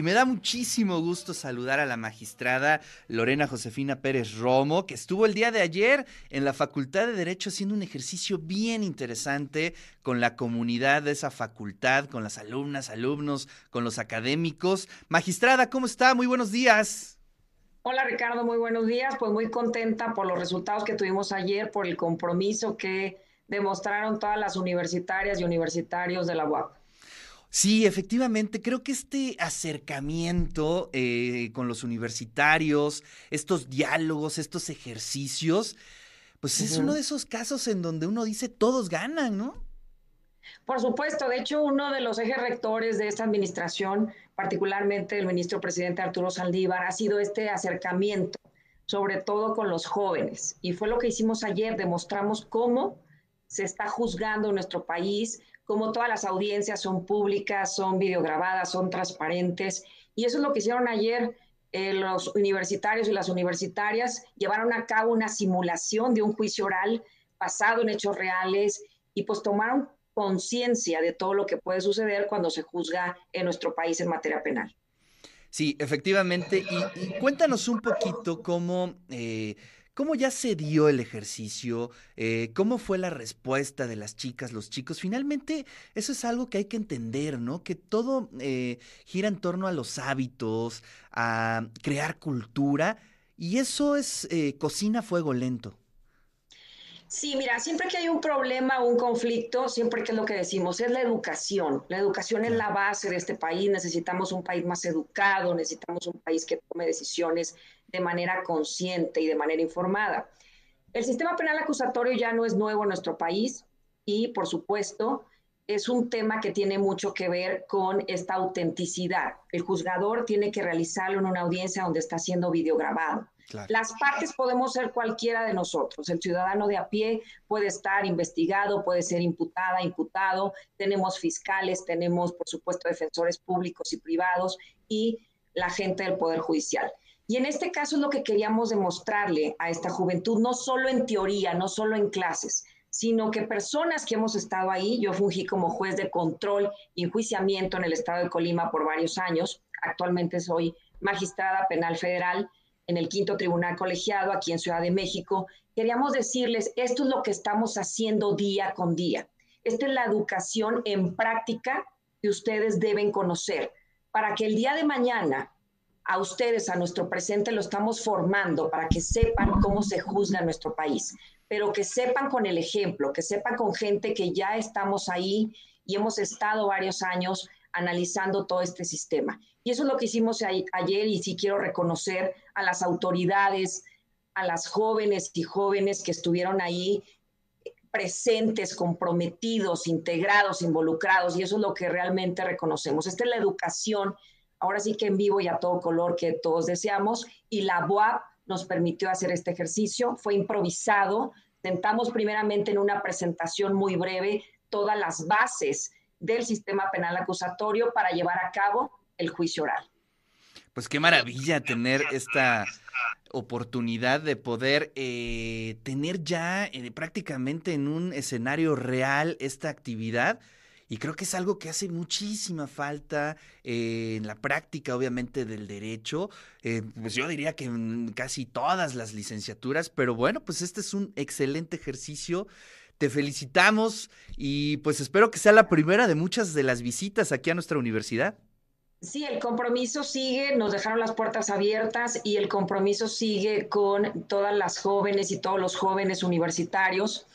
Y me da muchísimo gusto saludar a la magistrada Lorena Josefina Pérez Romo, que estuvo el día de ayer en la Facultad de Derecho haciendo un ejercicio bien interesante con la comunidad de esa facultad, con las alumnas, alumnos, con los académicos. Magistrada, ¿cómo está? Muy buenos días. Hola Ricardo, muy buenos días. Pues muy contenta por los resultados que tuvimos ayer, por el compromiso que demostraron todas las universitarias y universitarios de la UAP. Sí, efectivamente, creo que este acercamiento eh, con los universitarios, estos diálogos, estos ejercicios, pues es uno de esos casos en donde uno dice todos ganan, ¿no? Por supuesto, de hecho, uno de los ejes rectores de esta administración, particularmente el ministro presidente Arturo Saldívar, ha sido este acercamiento, sobre todo con los jóvenes. Y fue lo que hicimos ayer, demostramos cómo se está juzgando en nuestro país, como todas las audiencias son públicas, son videograbadas, son transparentes. Y eso es lo que hicieron ayer eh, los universitarios y las universitarias. Llevaron a cabo una simulación de un juicio oral basado en hechos reales y pues tomaron conciencia de todo lo que puede suceder cuando se juzga en nuestro país en materia penal. Sí, efectivamente. Y, cuéntanos un poquito cómo... Eh, ¿Cómo ya se dio el ejercicio? Eh, ¿Cómo fue la respuesta de las chicas, los chicos? Finalmente, eso es algo que hay que entender, ¿no? Que todo eh, gira en torno a los hábitos, a crear cultura, y eso es eh, cocina a fuego lento. Sí, mira, siempre que hay un problema o un conflicto, siempre que es lo que decimos, es la educación. La educación es la base de este país. Necesitamos un país más educado, necesitamos un país que tome decisiones de manera consciente y de manera informada. El sistema penal acusatorio ya no es nuevo en nuestro país y, por supuesto, es un tema que tiene mucho que ver con esta autenticidad. El juzgador tiene que realizarlo en una audiencia donde está siendo videograbado. Las partes podemos ser cualquiera de nosotros. El ciudadano de a pie puede estar investigado, puede ser imputada, imputado. Tenemos fiscales, tenemos, por supuesto, defensores públicos y privados y la gente del Poder Judicial. Y en este caso es lo que queríamos demostrarle a esta juventud, no solo en teoría, no solo en clases, sino que personas que hemos estado ahí, yo fungí como juez de control y enjuiciamiento en el estado de Colima por varios años, actualmente soy magistrada penal federal en el quinto tribunal colegiado aquí en Ciudad de México, queríamos decirles, esto es lo que estamos haciendo día con día. Esta es la educación en práctica que ustedes deben conocer para que el día de mañana a ustedes, a nuestro presente, lo estamos formando para que sepan cómo se juzga nuestro país, pero que sepan con el ejemplo, que sepan con gente que ya estamos ahí y hemos estado varios años analizando todo este sistema. Y eso es lo que hicimos ayer y sí quiero reconocer a las autoridades, a las jóvenes y jóvenes que estuvieron ahí presentes, comprometidos, integrados, involucrados, y eso es lo que realmente reconocemos. Esta es la educación ahora sí que en vivo y a todo color que todos deseamos. Y la BOAP nos permitió hacer este ejercicio, fue improvisado. Sentamos primeramente en una presentación muy breve todas las bases del sistema penal acusatorio para llevar a cabo el juicio oral. Pues qué maravilla tener esta oportunidad de poder eh, tener ya eh, prácticamente en un escenario real esta actividad y creo que es algo que hace muchísima falta eh, en la práctica, obviamente, del derecho. Eh, pues yo diría que en casi todas las licenciaturas, pero bueno, pues este es un excelente ejercicio. Te felicitamos y pues espero que sea la primera de muchas de las visitas aquí a nuestra universidad. Sí, el compromiso sigue, nos dejaron las puertas abiertas y el compromiso sigue con todas las jóvenes y todos los jóvenes universitarios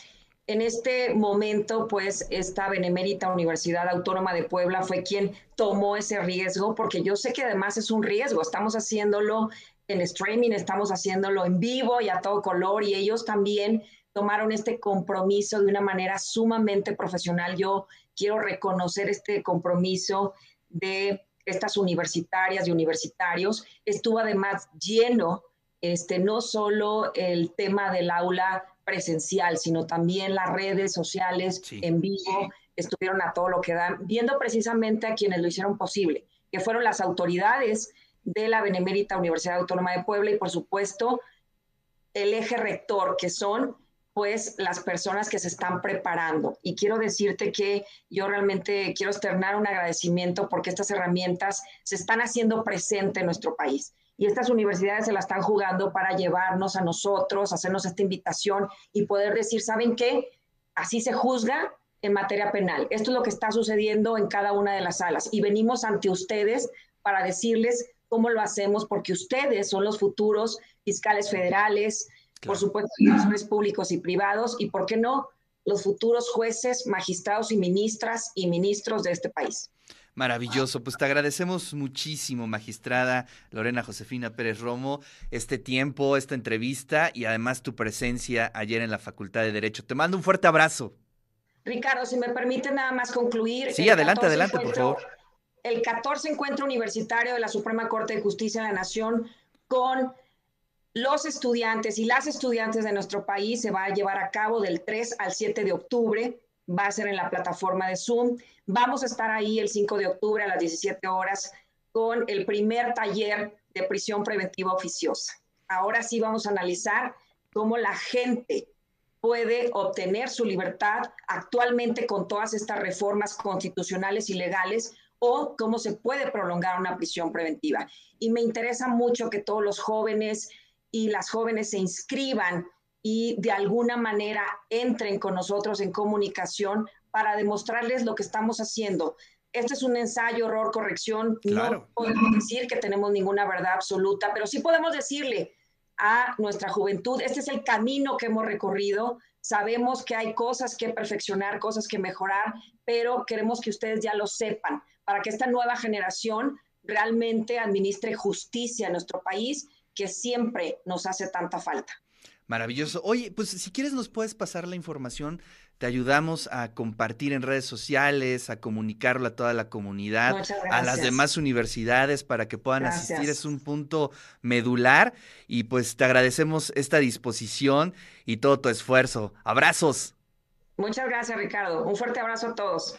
en este momento, pues, esta Benemérita Universidad Autónoma de Puebla fue quien tomó ese riesgo, porque yo sé que además es un riesgo. Estamos haciéndolo en streaming, estamos haciéndolo en vivo y a todo color, y ellos también tomaron este compromiso de una manera sumamente profesional. Yo quiero reconocer este compromiso de estas universitarias y universitarios. Estuvo además lleno, este, no solo el tema del aula presencial, sino también las redes sociales en vivo estuvieron a todo lo que dan, viendo precisamente a quienes lo hicieron posible, que fueron las autoridades de la Benemérita Universidad Autónoma de Puebla y por supuesto el eje rector, que son pues las personas que se están preparando. Y quiero decirte que yo realmente quiero externar un agradecimiento porque estas herramientas se están haciendo presente en nuestro país. Y estas universidades se la están jugando para llevarnos a nosotros, hacernos esta invitación y poder decir, ¿saben qué? Así se juzga en materia penal. Esto es lo que está sucediendo en cada una de las salas. Y venimos ante ustedes para decirles cómo lo hacemos, porque ustedes son los futuros fiscales federales, por supuesto, defensores públicos y privados, y por qué no, los futuros jueces, magistrados y ministras y ministros de este país. Maravilloso, pues te agradecemos muchísimo, magistrada Lorena Josefina Pérez Romo, este tiempo, esta entrevista y además tu presencia ayer en la Facultad de Derecho. Te mando un fuerte abrazo. Ricardo, si me permite nada más concluir. Sí, adelante, adelante, por favor. El 14 encuentro universitario de la Suprema Corte de Justicia de la Nación con los estudiantes y las estudiantes de nuestro país se va a llevar a cabo del 3 al 7 de octubre. Va a ser en la plataforma de Zoom. Vamos a estar ahí el 5 de octubre a las 17 horas con el primer taller de prisión preventiva oficiosa. Ahora sí vamos a analizar cómo la gente puede obtener su libertad actualmente con todas estas reformas constitucionales y legales o cómo se puede prolongar una prisión preventiva. Y me interesa mucho que todos los jóvenes y las jóvenes se inscriban y de alguna manera entren con nosotros en comunicación para demostrarles lo que estamos haciendo. Este es un ensayo, error, corrección. No podemos decir que tenemos ninguna verdad absoluta, pero sí podemos decirle a nuestra juventud, este es el camino que hemos recorrido. Sabemos que hay cosas que perfeccionar, cosas que mejorar, pero queremos que ustedes ya lo sepan para que esta nueva generación realmente administre justicia en nuestro país que siempre nos hace tanta falta. Maravilloso. Oye, pues si quieres nos puedes pasar la información, te ayudamos a compartir en redes sociales, a comunicarlo a toda la comunidad, a las demás universidades para que puedan asistir. Es un punto medular y pues te agradecemos esta disposición y todo tu esfuerzo. Abrazos. Muchas gracias, Ricardo. Un fuerte abrazo a todos.